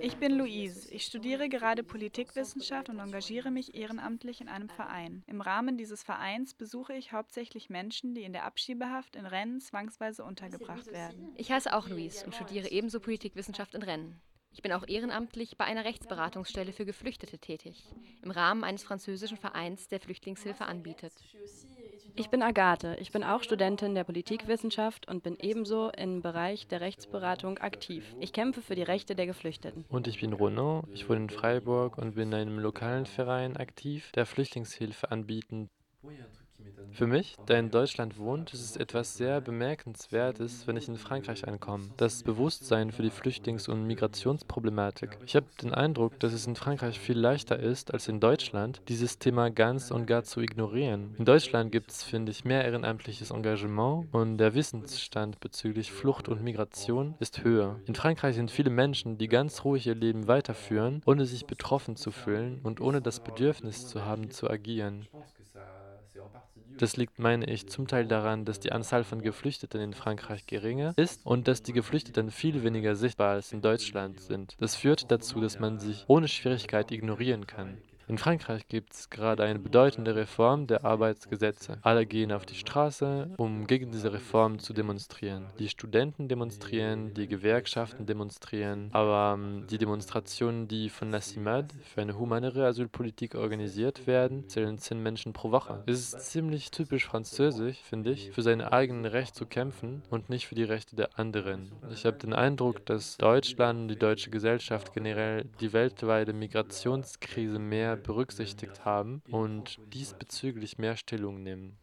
Ich bin Louise. Ich studiere gerade Politikwissenschaft und engagiere mich ehrenamtlich in einem Verein. Im Rahmen dieses Vereins besuche ich hauptsächlich Menschen, die in der Abschiebehaft in Rennes zwangsweise untergebracht werden. Ich heiße auch Louise und studiere ebenso Politikwissenschaft in Rennes. Ich bin auch ehrenamtlich bei einer Rechtsberatungsstelle für Geflüchtete tätig, im Rahmen eines französischen Vereins, der Flüchtlingshilfe anbietet. Ich bin Agathe. Ich bin auch Studentin der Politikwissenschaft und bin ebenso im Bereich der Rechtsberatung aktiv. Ich kämpfe für die Rechte der Geflüchteten. Und ich bin Renaud. Ich wohne in Freiburg und bin in einem lokalen Verein aktiv, der Flüchtlingshilfe anbieten. Für mich, der in Deutschland wohnt, ist es etwas sehr Bemerkenswertes, wenn ich in Frankreich ankomme. Das Bewusstsein für die Flüchtlings- und Migrationsproblematik. Ich habe den Eindruck, dass es in Frankreich viel leichter ist als in Deutschland, dieses Thema ganz und gar zu ignorieren. In Deutschland gibt es, finde ich, mehr ehrenamtliches Engagement und der Wissensstand bezüglich Flucht und Migration ist höher. In Frankreich sind viele Menschen, die ganz ruhig ihr Leben weiterführen, ohne sich betroffen zu fühlen und ohne das Bedürfnis zu haben, zu agieren. Das liegt, meine ich, zum Teil daran, dass die Anzahl von Geflüchteten in Frankreich geringer ist und dass die Geflüchteten viel weniger sichtbar als in Deutschland sind. Das führt dazu, dass man sich ohne Schwierigkeit ignorieren kann. In Frankreich gibt es gerade eine bedeutende Reform der Arbeitsgesetze. Alle gehen auf die Straße, um gegen diese Reform zu demonstrieren. Die Studenten demonstrieren, die Gewerkschaften demonstrieren, aber ähm, die Demonstrationen, die von la CIMAD für eine humanere Asylpolitik organisiert werden, zählen zehn Menschen pro Woche. Es ist ziemlich typisch französisch, finde ich, für seine eigenen Rechte zu kämpfen und nicht für die Rechte der anderen. Ich habe den Eindruck, dass Deutschland die deutsche Gesellschaft generell die weltweite Migrationskrise mehr berücksichtigt haben und diesbezüglich mehr Stellung nehmen.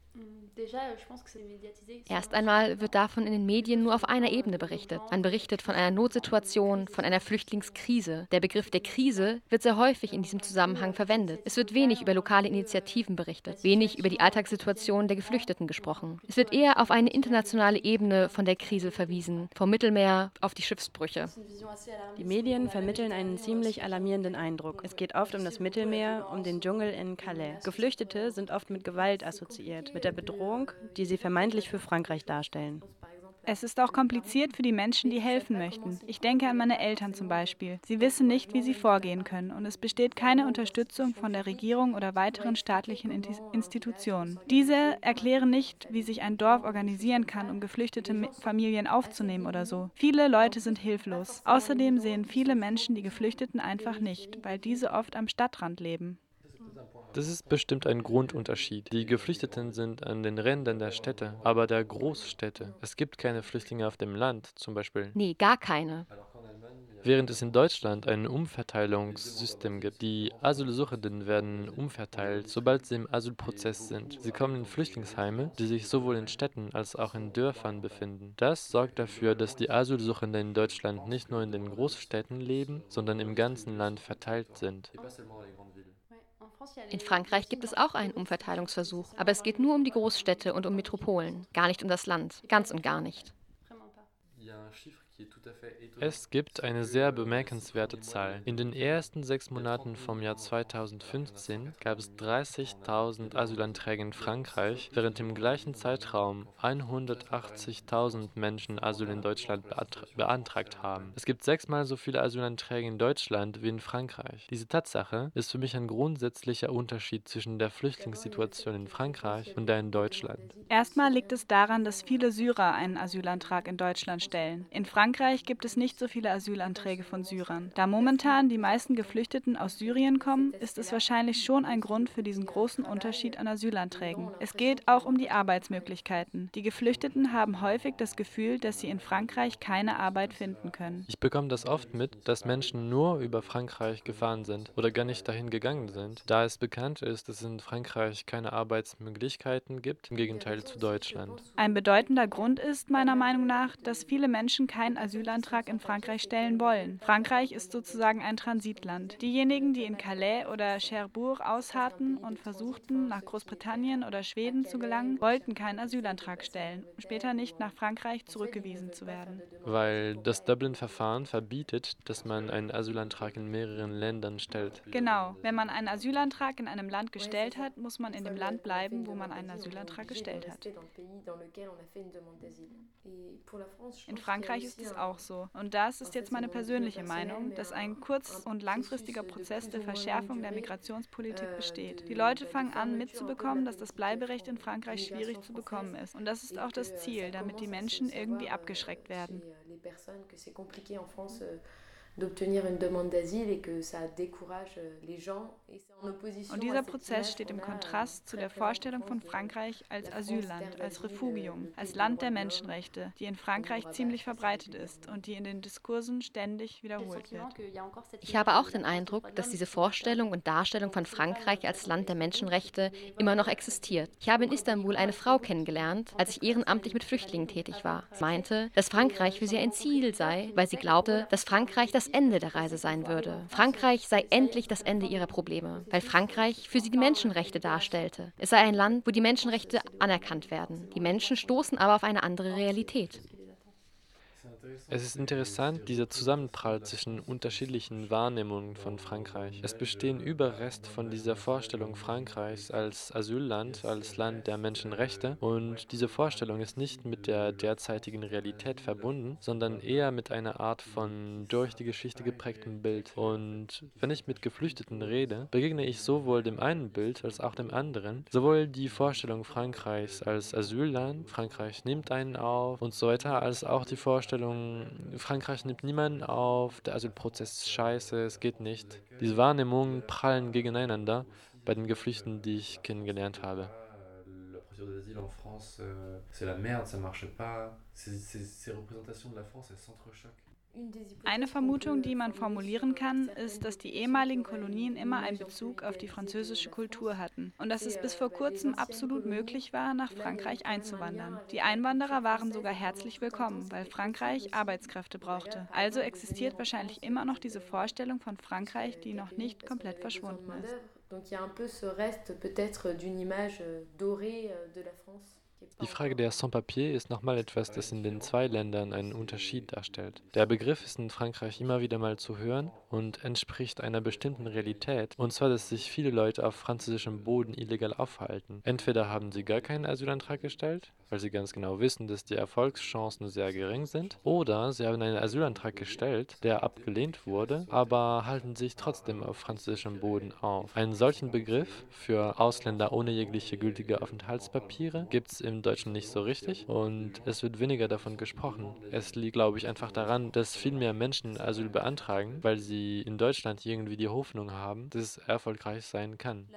Erst einmal wird davon in den Medien nur auf einer Ebene berichtet. Man berichtet von einer Notsituation, von einer Flüchtlingskrise. Der Begriff der Krise wird sehr häufig in diesem Zusammenhang verwendet. Es wird wenig über lokale Initiativen berichtet, wenig über die Alltagssituation der Geflüchteten gesprochen. Es wird eher auf eine internationale Ebene von der Krise verwiesen, vom Mittelmeer auf die Schiffsbrüche. Die Medien vermitteln einen ziemlich alarmierenden Eindruck. Es geht oft um das Mittelmeer, um den Dschungel in Calais. Geflüchtete sind oft mit Gewalt assoziiert, mit der Bedrohung Bedrohung, die sie vermeintlich für Frankreich darstellen. Es ist auch kompliziert für die Menschen, die helfen möchten. Ich denke an meine Eltern zum Beispiel. Sie wissen nicht, wie sie vorgehen können und es besteht keine Unterstützung von der Regierung oder weiteren staatlichen Institutionen. Diese erklären nicht, wie sich ein Dorf organisieren kann, um geflüchtete Familien aufzunehmen oder so. Viele Leute sind hilflos. Außerdem sehen viele Menschen die Geflüchteten einfach nicht, weil diese oft am Stadtrand leben. Das ist bestimmt ein Grundunterschied. Die Geflüchteten sind an den Rändern der Städte, aber der Großstädte. Es gibt keine Flüchtlinge auf dem Land zum Beispiel. Nee, gar keine. Während es in Deutschland ein Umverteilungssystem gibt. Die Asylsuchenden werden umverteilt, sobald sie im Asylprozess sind. Sie kommen in Flüchtlingsheime, die sich sowohl in Städten als auch in Dörfern befinden. Das sorgt dafür, dass die Asylsuchenden in Deutschland nicht nur in den Großstädten leben, sondern im ganzen Land verteilt sind. In Frankreich gibt es auch einen Umverteilungsversuch, aber es geht nur um die Großstädte und um Metropolen, gar nicht um das Land, ganz und gar nicht. Es gibt eine sehr bemerkenswerte Zahl. In den ersten sechs Monaten vom Jahr 2015 gab es 30.000 Asylanträge in Frankreich, während im gleichen Zeitraum 180.000 Menschen Asyl in Deutschland beantragt haben. Es gibt sechsmal so viele Asylanträge in Deutschland wie in Frankreich. Diese Tatsache ist für mich ein grundsätzlicher Unterschied zwischen der Flüchtlingssituation in Frankreich und der in Deutschland. Erstmal liegt es daran, dass viele Syrer einen Asylantrag in Deutschland stellen. In Frankreich gibt es nicht so viele Asylanträge von Syrern. Da momentan die meisten Geflüchteten aus Syrien kommen, ist es wahrscheinlich schon ein Grund für diesen großen Unterschied an Asylanträgen. Es geht auch um die Arbeitsmöglichkeiten. Die Geflüchteten haben häufig das Gefühl, dass sie in Frankreich keine Arbeit finden können. Ich bekomme das oft mit, dass Menschen nur über Frankreich gefahren sind oder gar nicht dahin gegangen sind, da es bekannt ist, dass es in Frankreich keine Arbeitsmöglichkeiten gibt, im Gegenteil zu Deutschland. Ein bedeutender Grund ist meiner Meinung nach, dass viele Menschen kein Asylantrag in Frankreich stellen wollen. Frankreich ist sozusagen ein Transitland. Diejenigen, die in Calais oder Cherbourg ausharrten und versuchten, nach Großbritannien oder Schweden zu gelangen, wollten keinen Asylantrag stellen, um später nicht nach Frankreich zurückgewiesen zu werden. Weil das Dublin-Verfahren verbietet, dass man einen Asylantrag in mehreren Ländern stellt. Genau. Wenn man einen Asylantrag in einem Land gestellt hat, muss man in dem Land bleiben, wo man einen Asylantrag gestellt hat. In Frankreich ist es auch so. Und das ist jetzt meine persönliche Meinung, dass ein kurz- und langfristiger Prozess der Verschärfung der Migrationspolitik besteht. Die Leute fangen an mitzubekommen, dass das Bleiberecht in Frankreich schwierig zu bekommen ist. Und das ist auch das Ziel, damit die Menschen irgendwie abgeschreckt werden d'obtenir une demande d'asile et que ça décourage les gens. Und dieser Prozess steht im Kontrast zu der Vorstellung von Frankreich als Asylland, als Refugium, als Land der Menschenrechte, die in Frankreich ziemlich verbreitet ist und die in den Diskursen ständig wiederholt wird. Ich habe auch den Eindruck, dass diese Vorstellung und Darstellung von Frankreich als Land der Menschenrechte immer noch existiert. Ich habe in Istanbul eine Frau kennengelernt, als ich ehrenamtlich mit Flüchtlingen tätig war. Sie meinte, dass Frankreich für sie ein Ziel sei, weil sie glaubte, dass Frankreich das Ende der Reise sein würde. Frankreich sei endlich das Ende ihrer Probleme, weil Frankreich für sie die Menschenrechte darstellte. Es sei ein Land, wo die Menschenrechte anerkannt werden. Die Menschen stoßen aber auf eine andere Realität. Es ist interessant, dieser Zusammenprall zwischen unterschiedlichen Wahrnehmungen von Frankreich. Es bestehen Überreste von dieser Vorstellung Frankreichs als Asylland, als Land der Menschenrechte und diese Vorstellung ist nicht mit der derzeitigen Realität verbunden, sondern eher mit einer Art von durch die Geschichte geprägtem Bild. Und wenn ich mit Geflüchteten rede, begegne ich sowohl dem einen Bild als auch dem anderen, sowohl die Vorstellung Frankreichs als Asylland, Frankreich nimmt einen auf und so weiter, als auch die Vorstellung Frankreich nimmt niemanden auf, der Asylprozess ist scheiße, es geht nicht. Diese Wahrnehmungen prallen gegeneinander bei den Geflüchteten, die ich kennengelernt habe. C'est la merde, ça marche pas. Ces représentations de la France, elles s'entrechoquent. Eine Vermutung, die man formulieren kann, ist, dass die ehemaligen Kolonien immer einen Bezug auf die französische Kultur hatten und dass es bis vor kurzem absolut möglich war, nach Frankreich einzuwandern. Die Einwanderer waren sogar herzlich willkommen, weil Frankreich Arbeitskräfte brauchte. Also existiert wahrscheinlich immer noch diese Vorstellung von Frankreich, die noch nicht komplett verschwunden ist. Donc il y a un peu ce reste peut-être d'une image dorée de la France. Die Frage der Sans-Papier ist nochmal etwas, das in den zwei Ländern einen Unterschied darstellt. Der Begriff ist in Frankreich immer wieder mal zu hören und entspricht einer bestimmten Realität, und zwar, dass sich viele Leute auf französischem Boden illegal aufhalten. Entweder haben sie gar keinen Asylantrag gestellt, weil sie ganz genau wissen, dass die Erfolgschancen sehr gering sind, oder sie haben einen Asylantrag gestellt, der abgelehnt wurde, aber halten sich trotzdem auf französischem Boden auf. Einen solchen Begriff für Ausländer ohne jegliche gültige Aufenthaltspapiere gibt es im Deutschen nicht so richtig und es wird weniger davon gesprochen. Es liegt, glaube ich, einfach daran, dass viel mehr Menschen Asyl beantragen, weil sie in Deutschland irgendwie die Hoffnung haben, dass es erfolgreich sein kann.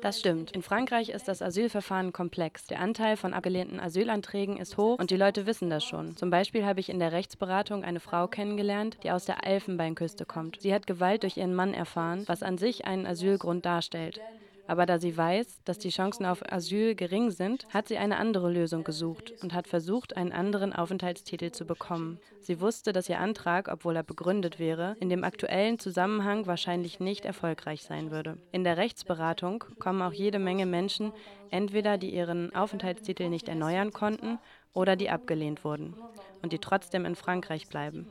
Das stimmt. In Frankreich ist das Asylverfahren komplex. Der Anteil von abgelehnten Asylanträgen ist hoch und die Leute wissen das schon. Zum Beispiel habe ich in der Rechtsberatung eine Frau kennengelernt, die aus der Elfenbeinküste kommt. Sie hat Gewalt durch ihren Mann erfahren, was an sich einen Asylgrund darstellt. Aber da sie weiß, dass die Chancen auf Asyl gering sind, hat sie eine andere Lösung gesucht und hat versucht, einen anderen Aufenthaltstitel zu bekommen. Sie wusste, dass ihr Antrag, obwohl er begründet wäre, in dem aktuellen Zusammenhang wahrscheinlich nicht erfolgreich sein würde. In der Rechtsberatung kommen auch jede Menge Menschen, entweder die ihren Aufenthaltstitel nicht erneuern konnten oder die abgelehnt wurden und die trotzdem in Frankreich bleiben.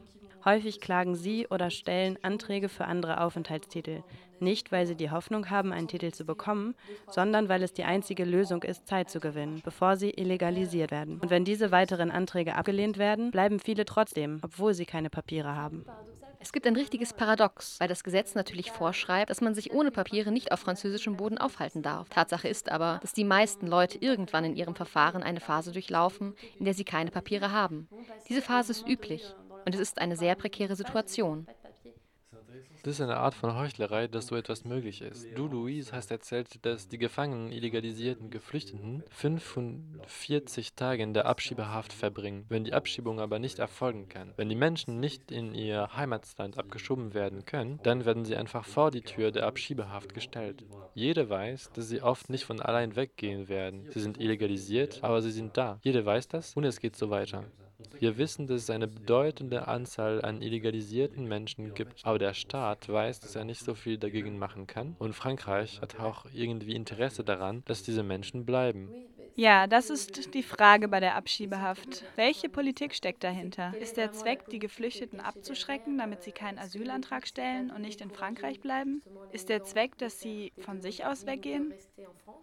Häufig klagen sie oder stellen Anträge für andere Aufenthaltstitel, nicht weil sie die Hoffnung haben, einen Titel zu bekommen, sondern weil es die einzige Lösung ist, Zeit zu gewinnen, bevor sie illegalisiert werden. Und wenn diese weiteren Anträge abgelehnt werden, bleiben viele trotzdem, obwohl sie keine Papiere haben. Es gibt ein richtiges Paradox, weil das Gesetz natürlich vorschreibt, dass man sich ohne Papiere nicht auf französischem Boden aufhalten darf. Tatsache ist aber, dass die meisten Leute irgendwann in ihrem Verfahren eine Phase durchlaufen, in der sie keine Papiere haben. Diese Phase ist üblich und es ist eine sehr prekäre Situation. Das ist eine Art von Heuchlerei, dass so etwas möglich ist. Du, Louise, hast erzählt, dass die gefangenen, illegalisierten Geflüchteten 45 Tage in der Abschiebehaft verbringen, wenn die Abschiebung aber nicht erfolgen kann. Wenn die Menschen nicht in ihr Heimatland abgeschoben werden können, dann werden sie einfach vor die Tür der Abschiebehaft gestellt. Jeder weiß, dass sie oft nicht von allein weggehen werden. Sie sind illegalisiert, aber sie sind da. Jeder weiß das und es geht so weiter. Wir wissen, dass es eine bedeutende Anzahl an illegalisierten Menschen gibt, aber der Staat weiß, dass er nicht so viel dagegen machen kann und Frankreich hat auch irgendwie Interesse daran, dass diese Menschen bleiben. Ja, das ist die Frage bei der Abschiebehaft. Welche Politik steckt dahinter? Ist der Zweck, die Geflüchteten abzuschrecken, damit sie keinen Asylantrag stellen und nicht in Frankreich bleiben? Ist der Zweck, dass sie von sich aus weggehen?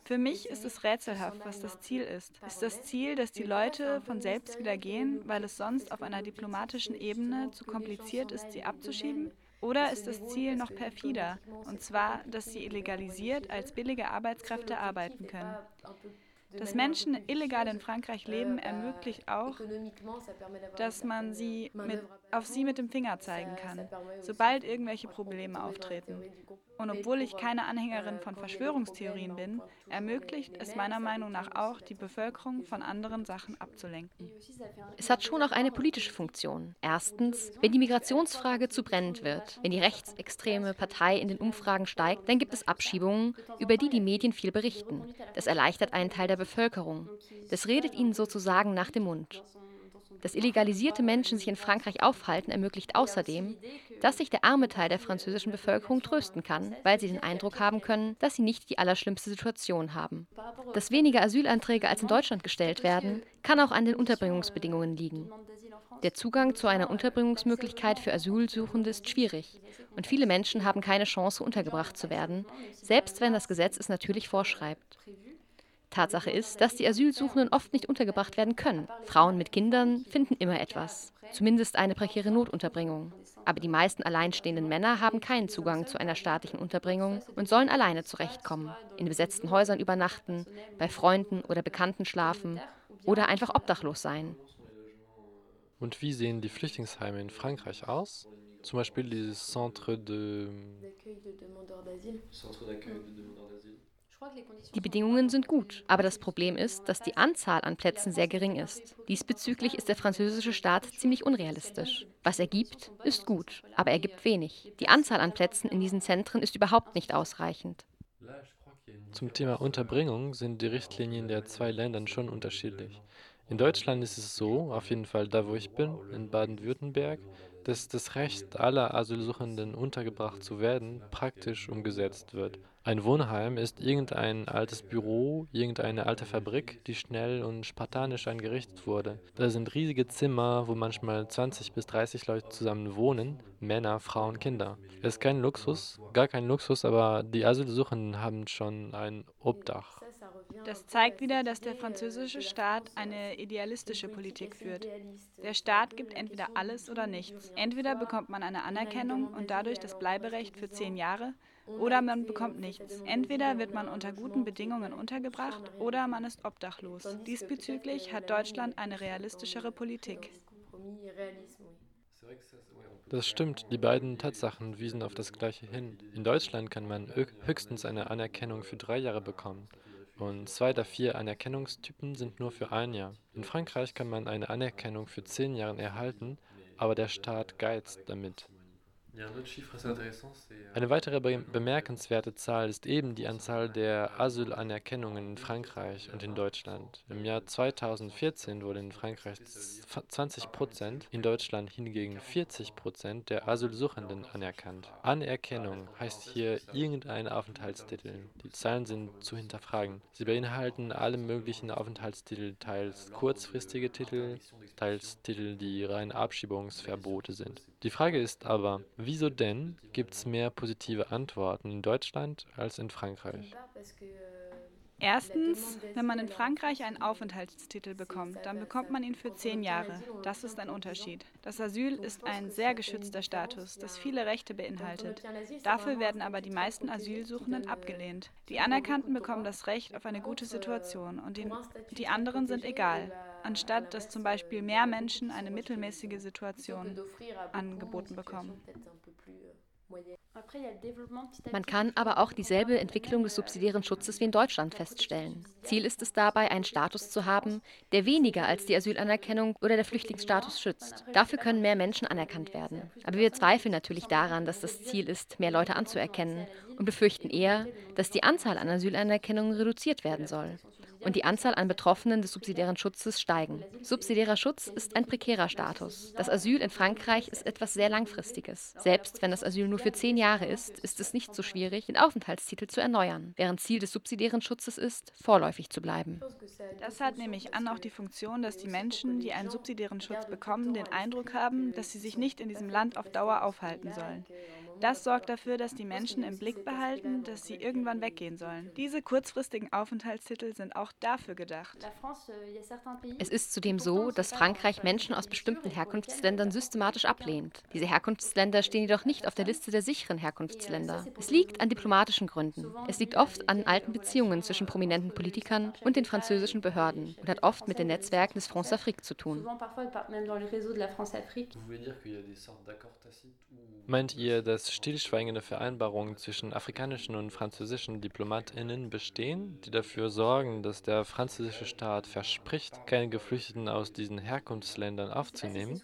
Für mich ist es rätselhaft, was das Ziel ist. Ist das Ziel, dass die Leute von selbst wieder gehen, weil es sonst auf einer diplomatischen Ebene zu kompliziert ist, sie abzuschieben? Oder ist das Ziel noch perfider, und zwar, dass sie illegalisiert als billige Arbeitskräfte arbeiten können? Dass Menschen illegal in Frankreich leben, ermöglicht auch, dass man sie mit, auf sie mit dem Finger zeigen kann, sobald irgendwelche Probleme auftreten. Und obwohl ich keine Anhängerin von Verschwörungstheorien bin, ermöglicht es meiner Meinung nach auch, die Bevölkerung von anderen Sachen abzulenken. Es hat schon auch eine politische Funktion. Erstens, wenn die Migrationsfrage zu brennend wird, wenn die rechtsextreme Partei in den Umfragen steigt, dann gibt es Abschiebungen, über die die Medien viel berichten. Das erleichtert einen Teil der Bevölkerung. Das redet ihnen sozusagen nach dem Mund. Dass illegalisierte Menschen sich in Frankreich aufhalten, ermöglicht außerdem, dass sich der arme Teil der französischen Bevölkerung trösten kann, weil sie den Eindruck haben können, dass sie nicht die allerschlimmste Situation haben. Dass weniger Asylanträge als in Deutschland gestellt werden, kann auch an den Unterbringungsbedingungen liegen. Der Zugang zu einer Unterbringungsmöglichkeit für Asylsuchende ist schwierig und viele Menschen haben keine Chance, untergebracht zu werden, selbst wenn das Gesetz es natürlich vorschreibt. Tatsache ist, dass die Asylsuchenden oft nicht untergebracht werden können. Frauen mit Kindern finden immer etwas, zumindest eine prekäre Notunterbringung. Aber die meisten alleinstehenden Männer haben keinen Zugang zu einer staatlichen Unterbringung und sollen alleine zurechtkommen, in besetzten Häusern übernachten, bei Freunden oder Bekannten schlafen oder einfach obdachlos sein. Und wie sehen die Flüchtlingsheime in Frankreich aus? Zum Beispiel dieses Centre de... Centre d'accueil de demandeurs d'asile. Die Bedingungen sind gut, aber das Problem ist, dass die Anzahl an Plätzen sehr gering ist. Diesbezüglich ist der französische Staat ziemlich unrealistisch. Was er gibt, ist gut, aber er gibt wenig. Die Anzahl an Plätzen in diesen Zentren ist überhaupt nicht ausreichend. Zum Thema Unterbringung sind die Richtlinien der zwei Ländern schon unterschiedlich. In Deutschland ist es so, auf jeden Fall da, wo ich bin, in Baden-Württemberg, dass das Recht aller Asylsuchenden untergebracht zu werden praktisch umgesetzt wird. Ein Wohnheim ist irgendein altes Büro, irgendeine alte Fabrik, die schnell und spartanisch eingerichtet wurde. Da sind riesige Zimmer, wo manchmal 20 bis 30 Leute zusammen wohnen, Männer, Frauen, Kinder. Es ist kein Luxus, gar kein Luxus, aber die Asylsuchenden haben schon ein Obdach. Das zeigt wieder, dass der französische Staat eine idealistische Politik führt. Der Staat gibt entweder alles oder nichts. Entweder bekommt man eine Anerkennung und dadurch das Bleiberecht für zehn Jahre, oder man bekommt nichts. Entweder wird man unter guten Bedingungen untergebracht oder man ist obdachlos. Diesbezüglich hat Deutschland eine realistischere Politik. Das stimmt, die beiden Tatsachen wiesen auf das Gleiche hin. In Deutschland kann man höchstens eine Anerkennung für drei Jahre bekommen. Und zwei der vier Anerkennungstypen sind nur für ein Jahr. In Frankreich kann man eine Anerkennung für zehn Jahre erhalten, aber der Staat geizt damit. Eine weitere bemerkenswerte Zahl ist eben die Anzahl der Asylanerkennungen in Frankreich und in Deutschland. Im Jahr 2014 wurde in Frankreich 20 Prozent, in Deutschland hingegen 40 Prozent der Asylsuchenden anerkannt. Anerkennung heißt hier irgendein Aufenthaltstitel. Die Zahlen sind zu hinterfragen. Sie beinhalten alle möglichen Aufenthaltstitel, teils kurzfristige Titel, teils Titel, die rein Abschiebungsverbote sind. Die Frage ist aber, wieso denn gibt es mehr positive Antworten in Deutschland als in Frankreich? Erstens, wenn man in Frankreich einen Aufenthaltstitel bekommt, dann bekommt man ihn für zehn Jahre. Das ist ein Unterschied. Das Asyl ist ein sehr geschützter Status, das viele Rechte beinhaltet. Dafür werden aber die meisten Asylsuchenden abgelehnt. Die Anerkannten bekommen das Recht auf eine gute Situation und die, die anderen sind egal anstatt dass zum Beispiel mehr Menschen eine mittelmäßige Situation angeboten bekommen. Man kann aber auch dieselbe Entwicklung des subsidiären Schutzes wie in Deutschland feststellen. Ziel ist es dabei, einen Status zu haben, der weniger als die Asylanerkennung oder der Flüchtlingsstatus schützt. Dafür können mehr Menschen anerkannt werden. Aber wir zweifeln natürlich daran, dass das Ziel ist, mehr Leute anzuerkennen und befürchten eher, dass die Anzahl an Asylanerkennungen reduziert werden soll und die Anzahl an Betroffenen des subsidiären Schutzes steigen. Subsidiärer Schutz ist ein prekärer Status. Das Asyl in Frankreich ist etwas sehr Langfristiges. Selbst wenn das Asyl nur für zehn Jahre ist, ist es nicht so schwierig, den Aufenthaltstitel zu erneuern, während Ziel des subsidiären Schutzes ist, vorläufig zu bleiben. Das hat nämlich an auch die Funktion, dass die Menschen, die einen subsidiären Schutz bekommen, den Eindruck haben, dass sie sich nicht in diesem Land auf Dauer aufhalten sollen. Das sorgt dafür, dass die Menschen im Blick behalten, dass sie irgendwann weggehen sollen. Diese kurzfristigen Aufenthaltstitel sind auch dafür gedacht. Es ist zudem so, dass Frankreich Menschen aus bestimmten Herkunftsländern systematisch ablehnt. Diese Herkunftsländer stehen jedoch nicht auf der Liste der sicheren Herkunftsländer. Es liegt an diplomatischen Gründen. Es liegt oft an alten Beziehungen zwischen prominenten Politikern und den französischen Behörden und hat oft mit den Netzwerken des France Afrique zu tun. Meint ihr, dass stillschweigende Vereinbarungen zwischen afrikanischen und französischen Diplomatinnen bestehen, die dafür sorgen, dass der französische Staat verspricht, keine Geflüchteten aus diesen Herkunftsländern aufzunehmen?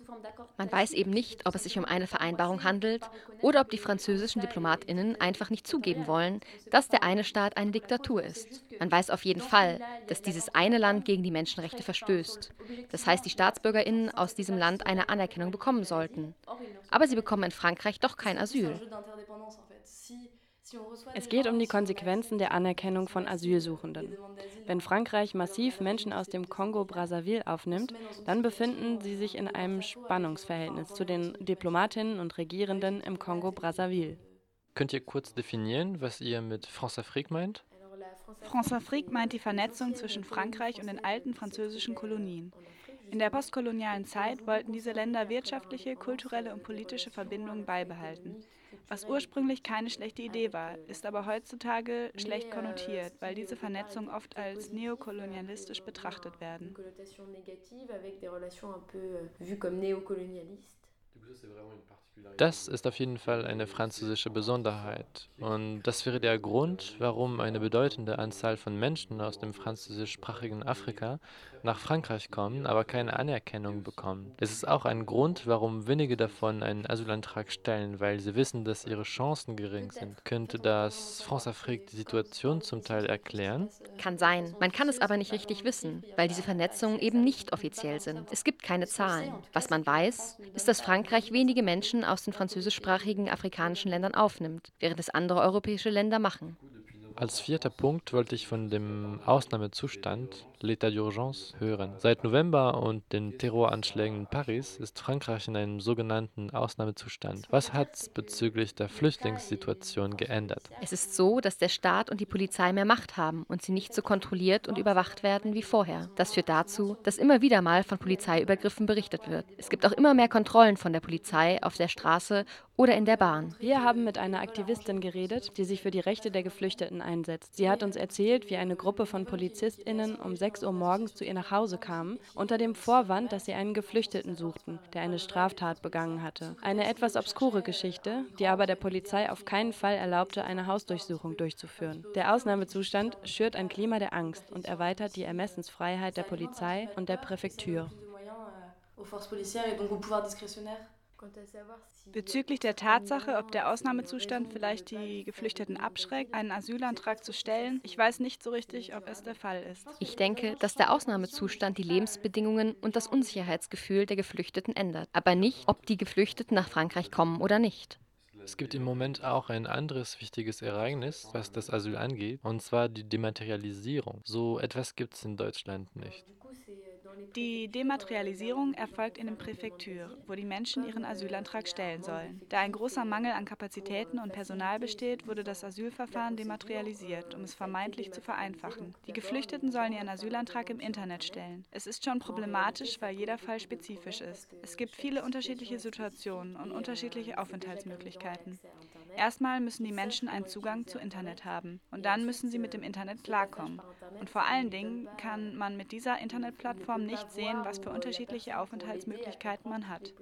Man weiß eben nicht, ob es sich um eine Vereinbarung handelt oder ob die französischen Diplomatinnen einfach nicht zugeben wollen, dass der eine Staat eine Diktatur ist. Man weiß auf jeden Fall, dass dieses eine Land gegen die Menschenrechte verstößt. Das heißt, die Staatsbürgerinnen aus diesem Land eine Anerkennung bekommen sollten. Aber sie bekommen in Frankreich doch kein Asyl. Es geht um die Konsequenzen der Anerkennung von Asylsuchenden. Wenn Frankreich massiv Menschen aus dem Kongo-Brazzaville aufnimmt, dann befinden sie sich in einem Spannungsverhältnis zu den Diplomatinnen und Regierenden im Kongo-Brazzaville. Könnt ihr kurz definieren, was ihr mit France-Afrique meint? France-Afrique meint die Vernetzung zwischen Frankreich und den alten französischen Kolonien. In der postkolonialen Zeit wollten diese Länder wirtschaftliche, kulturelle und politische Verbindungen beibehalten. Was ursprünglich keine schlechte Idee war, ist aber heutzutage schlecht konnotiert, weil diese Vernetzungen oft als neokolonialistisch betrachtet werden. Das ist auf jeden Fall eine französische Besonderheit. Und das wäre der Grund, warum eine bedeutende Anzahl von Menschen aus dem französischsprachigen Afrika nach Frankreich kommen, aber keine Anerkennung bekommen. Es ist auch ein Grund, warum wenige davon einen Asylantrag stellen, weil sie wissen, dass ihre Chancen gering sind. Könnte das France-Afrique die Situation zum Teil erklären? Kann sein. Man kann es aber nicht richtig wissen, weil diese Vernetzungen eben nicht offiziell sind. Es gibt keine Zahlen. Was man weiß, ist, dass Frankreich wenige Menschen aus den französischsprachigen afrikanischen Ländern aufnimmt, während es andere europäische Länder machen. Als vierter Punkt wollte ich von dem Ausnahmezustand l'état d'urgence hören. Seit November und den Terroranschlägen in Paris ist Frankreich in einem sogenannten Ausnahmezustand. Was hat bezüglich der Flüchtlingssituation geändert? Es ist so, dass der Staat und die Polizei mehr Macht haben und sie nicht so kontrolliert und überwacht werden wie vorher. Das führt dazu, dass immer wieder mal von Polizeiübergriffen berichtet wird. Es gibt auch immer mehr Kontrollen von der Polizei auf der Straße oder in der Bahn. Wir haben mit einer Aktivistin geredet, die sich für die Rechte der Geflüchteten einsetzt. Sie hat uns erzählt, wie eine Gruppe von PolizistInnen um 6 Uhr morgens zu ihr nach Hause kamen, unter dem Vorwand, dass sie einen Geflüchteten suchten, der eine Straftat begangen hatte. Eine etwas obskure Geschichte, die aber der Polizei auf keinen Fall erlaubte, eine Hausdurchsuchung durchzuführen. Der Ausnahmezustand schürt ein Klima der Angst und erweitert die Ermessensfreiheit der Polizei und der Präfektur. aux forces policières et donc au pouvoir discrétionnaire Bezüglich der Tatsache, ob der Ausnahmezustand vielleicht die Geflüchteten abschreckt, einen Asylantrag zu stellen, ich weiß nicht so richtig, ob es der Fall ist. Ich denke, dass der Ausnahmezustand die Lebensbedingungen und das Unsicherheitsgefühl der Geflüchteten ändert, aber nicht, ob die Geflüchteten nach Frankreich kommen oder nicht. Es gibt im Moment auch ein anderes wichtiges Ereignis, was das Asyl angeht, und zwar die Dematerialisierung. So etwas gibt es in Deutschland nicht. Die Dematerialisierung erfolgt in den Präfekturen, wo die Menschen ihren Asylantrag stellen sollen. Da ein großer Mangel an Kapazitäten und Personal besteht, wurde das Asylverfahren dematerialisiert, um es vermeintlich zu vereinfachen. Die Geflüchteten sollen ihren Asylantrag im Internet stellen. Es ist schon problematisch, weil jeder Fall spezifisch ist. Es gibt viele unterschiedliche Situationen und unterschiedliche Aufenthaltsmöglichkeiten. Erstmal müssen die Menschen einen Zugang zu Internet haben und dann müssen sie mit dem Internet klarkommen. Und vor allen Dingen kann man mit dieser Internetplattform nicht sehen, was für unterschiedliche Aufenthaltsmöglichkeiten man hat.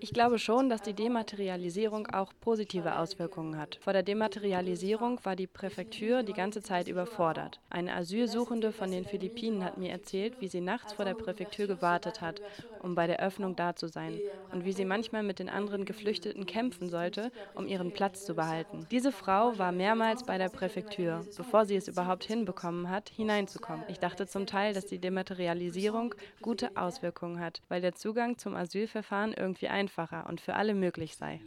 Ich glaube schon, dass die Dematerialisierung auch positive Auswirkungen hat. Vor der Dematerialisierung war die Präfektur die ganze Zeit überfordert. Eine Asylsuchende von den Philippinen hat mir erzählt, wie sie nachts vor der Präfektur gewartet hat, um bei der Öffnung da zu sein und wie sie manchmal mit den anderen Geflüchteten kämpfen sollte, um ihren Platz zu behalten. Diese Frau war mehrmals bei der Präfektur, bevor sie es überhaupt hinbekommen hat, hineinzukommen. Ich dachte zum Teil, dass die Dematerialisierung gute Auswirkungen hat, weil der Zugang zum Asylverfahren irgendwie einfacher und für alle möglich sei.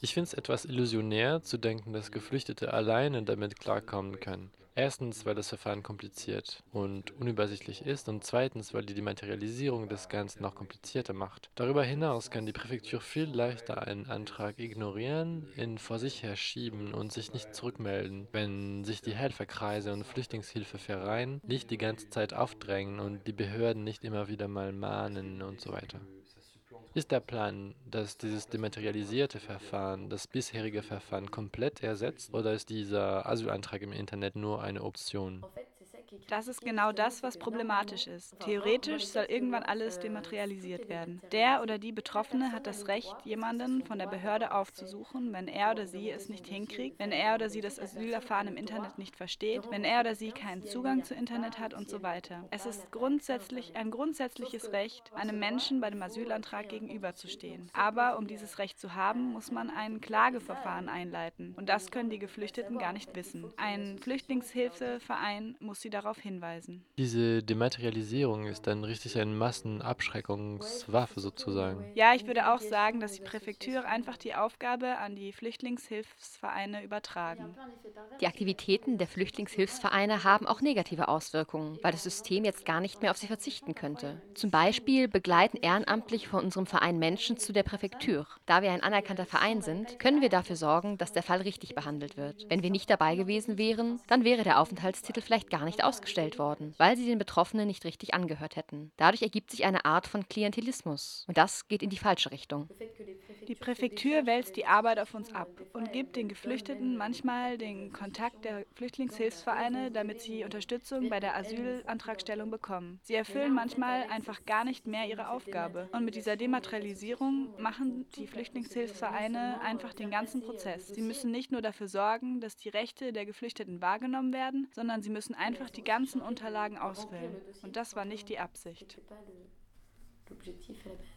Ich finde es etwas illusionär zu denken, dass Geflüchtete alleine damit klarkommen können. Erstens, weil das Verfahren kompliziert und unübersichtlich ist und zweitens, weil die Dematerialisierung des Ganzen noch komplizierter macht. Darüber hinaus kann die Präfektur viel leichter einen Antrag ignorieren, ihn vor sich her schieben und sich nicht zurückmelden, wenn sich die Helferkreise und Flüchtlingshilfevereine nicht die ganze Zeit aufdrängen und die Behörden nicht immer wieder mal mahnen und so weiter. Ist der Plan, dass dieses dematerialisierte Verfahren das bisherige Verfahren komplett ersetzt oder ist dieser Asylantrag im Internet nur eine Option? Das ist genau das, was problematisch ist. Theoretisch soll irgendwann alles dematerialisiert werden. Der oder die Betroffene hat das Recht, jemanden von der Behörde aufzusuchen, wenn er oder sie es nicht hinkriegt, wenn er oder sie das Asylerfahren im Internet nicht versteht, wenn er oder sie keinen Zugang zu Internet hat und so weiter. Es ist grundsätzlich ein grundsätzliches Recht, einem Menschen bei dem Asylantrag gegenüberzustehen. Aber um dieses Recht zu haben, muss man ein Klageverfahren einleiten. Und das können die Geflüchteten gar nicht wissen. Ein Flüchtlingshilfeverein muss sie darauf hinweisen. Diese Dematerialisierung ist dann richtig eine Massenabschreckungswaffe sozusagen. Ja, ich würde auch sagen, dass die Präfektur einfach die Aufgabe an die Flüchtlingshilfsvereine übertragen. Die Aktivitäten der Flüchtlingshilfsvereine haben auch negative Auswirkungen, weil das System jetzt gar nicht mehr auf sie verzichten könnte. Zum Beispiel begleiten ehrenamtlich von unserem Verein Menschen zu der Präfektur. Da wir ein anerkannter Verein sind, können wir dafür sorgen, dass der Fall richtig behandelt wird. Wenn wir nicht dabei gewesen wären, dann wäre der Aufenthaltstitel vielleicht gar nicht ausgestellt worden, weil sie den Betroffenen nicht richtig angehört hätten. Dadurch ergibt sich eine Art von Klientelismus. Und das geht in die falsche Richtung. Die Präfektur wälzt die Arbeit auf uns ab und gibt den Geflüchteten manchmal den Kontakt der Flüchtlingshilfsvereine, damit sie Unterstützung bei der Asylantragstellung bekommen. Sie erfüllen manchmal einfach gar nicht mehr ihre Aufgabe. Und mit dieser Dematerialisierung machen die Flüchtlingshilfsvereine einfach den ganzen Prozess. Sie müssen nicht nur dafür sorgen, dass die Rechte der Geflüchteten wahrgenommen werden, sondern sie müssen einfach die ganzen Unterlagen ausfüllen. Und das war nicht die Absicht. L'objectif à la base.